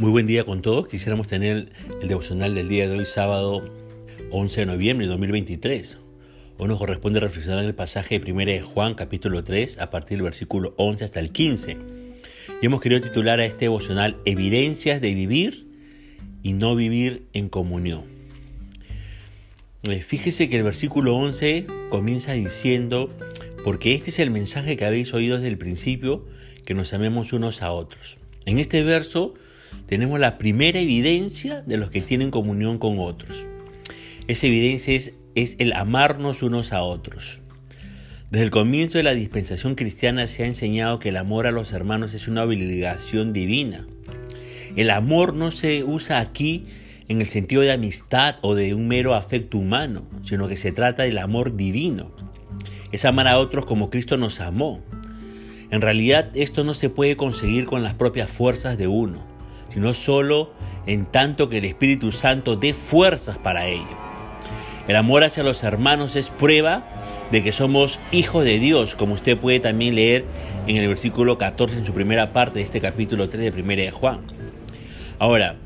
Muy buen día con todos. Quisiéramos tener el devocional del día de hoy, sábado 11 de noviembre de 2023. Hoy nos corresponde reflexionar en el pasaje de 1 de Juan, capítulo 3, a partir del versículo 11 hasta el 15. Y hemos querido titular a este devocional Evidencias de vivir y no vivir en comunión. Eh, fíjese que el versículo 11 comienza diciendo, porque este es el mensaje que habéis oído desde el principio, que nos amemos unos a otros. En este verso tenemos la primera evidencia de los que tienen comunión con otros. Esa evidencia es, el amarnos unos a otros. Desde el comienzo de la dispensación cristiana se ha enseñado que el amor a los hermanos es una obligación divina. El amor no se usa aquí en el sentido de amistad o de un mero afecto humano, sino que se trata del amor divino. Es amar a otros como Cristo nos amó. En realidad esto no se puede conseguir con las propias fuerzas de uno sino solo en tanto que el Espíritu Santo dé fuerzas para ello. El amor hacia los hermanos es prueba de que somos hijos de Dios, como usted puede también leer en el versículo 14 en su primera parte de este capítulo 3 de 1 de Juan. Ahora,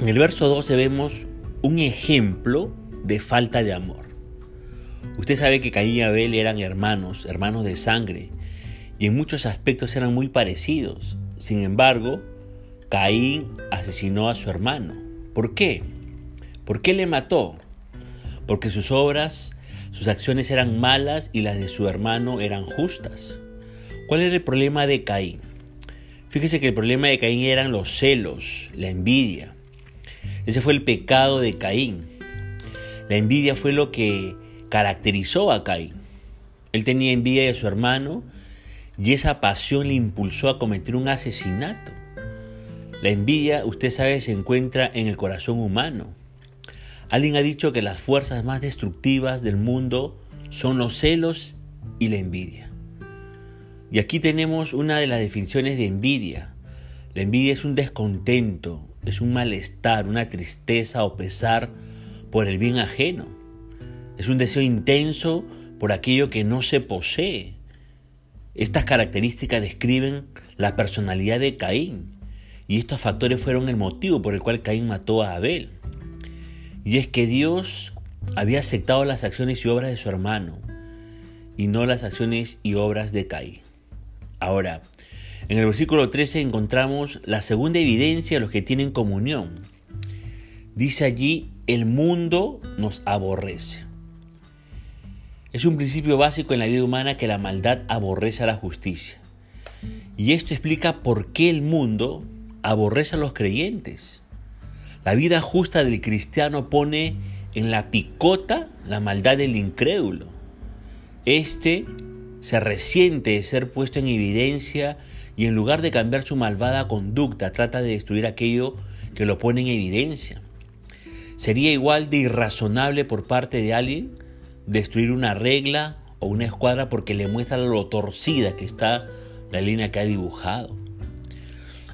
en el verso 12 vemos un ejemplo de falta de amor. Usted sabe que Caín y Abel eran hermanos, hermanos de sangre, y en muchos aspectos eran muy parecidos. Sin embargo, Caín asesinó a su hermano. ¿Por qué? ¿Por qué le mató? Porque sus obras, sus acciones eran malas y las de su hermano eran justas. ¿Cuál era el problema de Caín? Fíjese que el problema de Caín eran los celos, la envidia. Ese fue el pecado de Caín. La envidia fue lo que caracterizó a Caín. Él tenía envidia de su hermano y esa pasión le impulsó a cometer un asesinato. La envidia, usted sabe, se encuentra en el corazón humano. Alguien ha dicho que las fuerzas más destructivas del mundo son los celos y la envidia. Y aquí tenemos una de las definiciones de envidia. La envidia es un descontento, es un malestar, una tristeza o pesar por el bien ajeno. Es un deseo intenso por aquello que no se posee. Estas características describen la personalidad de Caín. Y estos factores fueron el motivo por el cual Caín mató a Abel. Y es que Dios había aceptado las acciones y obras de su hermano y no las acciones y obras de Caín. Ahora, en el versículo 13 encontramos la segunda evidencia de los que tienen comunión. Dice allí, el mundo nos aborrece. Es un principio básico en la vida humana que la maldad aborrece a la justicia. Y esto explica por qué el mundo aborrece a los creyentes. La vida justa del cristiano pone en la picota la maldad del incrédulo. Este se resiente de ser puesto en evidencia y en lugar de cambiar su malvada conducta trata de destruir aquello que lo pone en evidencia. Sería igual de irrazonable por parte de alguien destruir una regla o una escuadra porque le muestra lo torcida que está la línea que ha dibujado.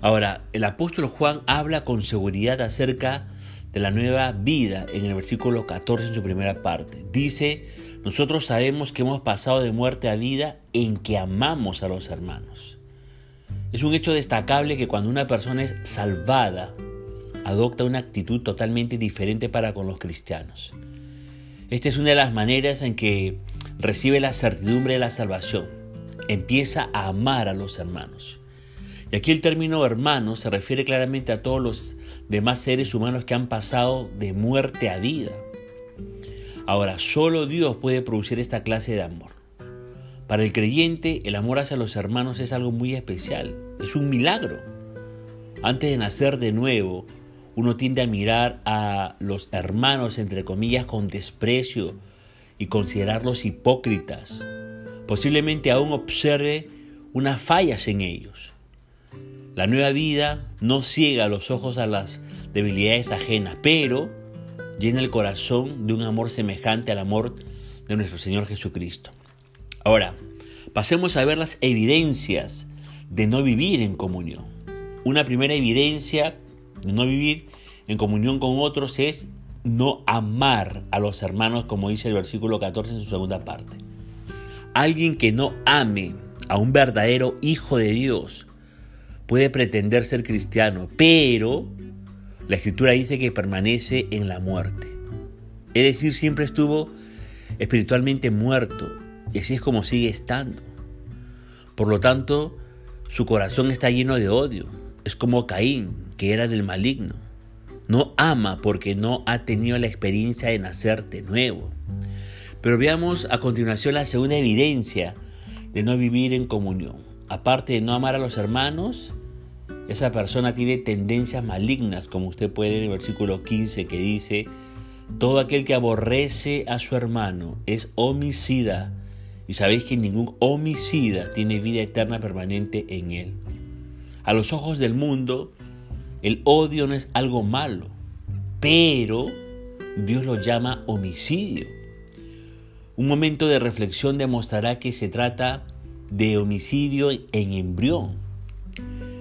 Ahora, el apóstol Juan habla con seguridad acerca de la nueva vida en el versículo 14 en su primera parte. Dice, nosotros sabemos que hemos pasado de muerte a vida en que amamos a los hermanos. Es un hecho destacable que cuando una persona es salvada, adopta una actitud totalmente diferente para con los cristianos. Esta es una de las maneras en que recibe la certidumbre de la salvación. Empieza a amar a los hermanos. Y aquí el término hermano se refiere claramente a todos los demás seres humanos que han pasado de muerte a vida. Ahora, solo Dios puede producir esta clase de amor. Para el creyente, el amor hacia los hermanos es algo muy especial, es un milagro. Antes de nacer de nuevo, uno tiende a mirar a los hermanos, entre comillas, con desprecio y considerarlos hipócritas. Posiblemente aún observe unas fallas en ellos. La nueva vida no ciega los ojos a las debilidades ajenas, pero llena el corazón de un amor semejante al amor de nuestro Señor Jesucristo. Ahora, pasemos a ver las evidencias de no vivir en comunión. Una primera evidencia de no vivir en comunión con otros es no amar a los hermanos, como dice el versículo 14 en su segunda parte. Alguien que no ame a un verdadero hijo de Dios puede pretender ser cristiano, pero la escritura dice que permanece en la muerte. Es decir, siempre estuvo espiritualmente muerto y así es como sigue estando. Por lo tanto, su corazón está lleno de odio. Es como Caín, que era del maligno. No ama porque no ha tenido la experiencia de nacer de nuevo. Pero veamos a continuación la segunda evidencia de no vivir en comunión. Aparte de no amar a los hermanos, esa persona tiene tendencias malignas, como usted puede ver en el versículo 15 que dice, todo aquel que aborrece a su hermano es homicida, y sabéis que ningún homicida tiene vida eterna permanente en él. A los ojos del mundo, el odio no es algo malo, pero Dios lo llama homicidio. Un momento de reflexión demostrará que se trata de homicidio en embrión.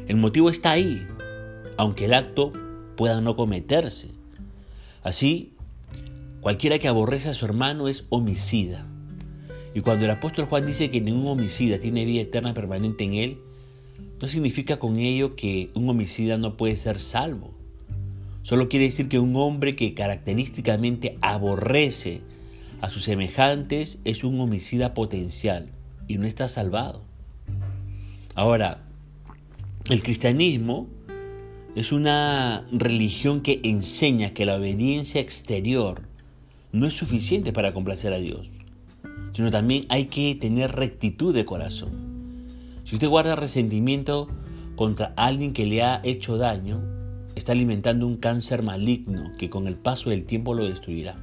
El motivo está ahí, aunque el acto pueda no cometerse. Así, cualquiera que aborrece a su hermano es homicida. Y cuando el apóstol Juan dice que ningún homicida tiene vida eterna permanente en él, no significa con ello que un homicida no puede ser salvo. Solo quiere decir que un hombre que característicamente aborrece a sus semejantes es un homicida potencial y no está salvado. Ahora, el cristianismo es una religión que enseña que la obediencia exterior no es suficiente para complacer a Dios, sino también hay que tener rectitud de corazón. Si usted guarda resentimiento contra alguien que le ha hecho daño, está alimentando un cáncer maligno que con el paso del tiempo lo destruirá.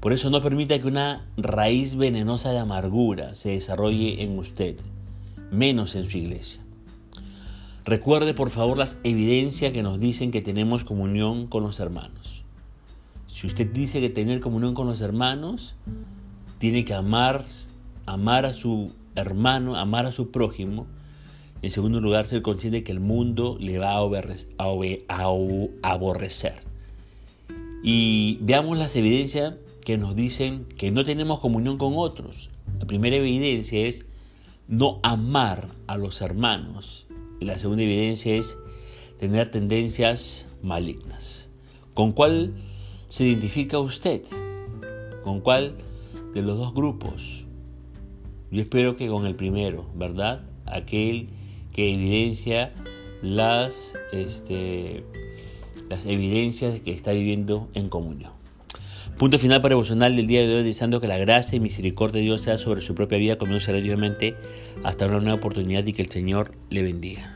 Por eso no permita que una raíz venenosa de amargura se desarrolle en usted, menos en su iglesia. Recuerde por favor las evidencias que nos dicen que tenemos comunión con los hermanos. Si usted dice que tener comunión con los hermanos, tiene que amar, amar a su hermano, amar a su prójimo. En segundo lugar, ser consciente de que el mundo le va a aborrecer. Y veamos las evidencias que nos dicen que no tenemos comunión con otros. La primera evidencia es no amar a los hermanos. La segunda evidencia es tener tendencias malignas. ¿Con cuál se identifica usted? ¿Con cuál de los dos grupos? Yo espero que con el primero, ¿verdad? Aquel que evidencia las, este, las evidencias que está viviendo en comunión. Punto final para devocional del día de hoy, deseando que la gracia y misericordia de Dios sea sobre su propia vida, comienza relativamente hasta una nueva oportunidad y que el Señor le bendiga.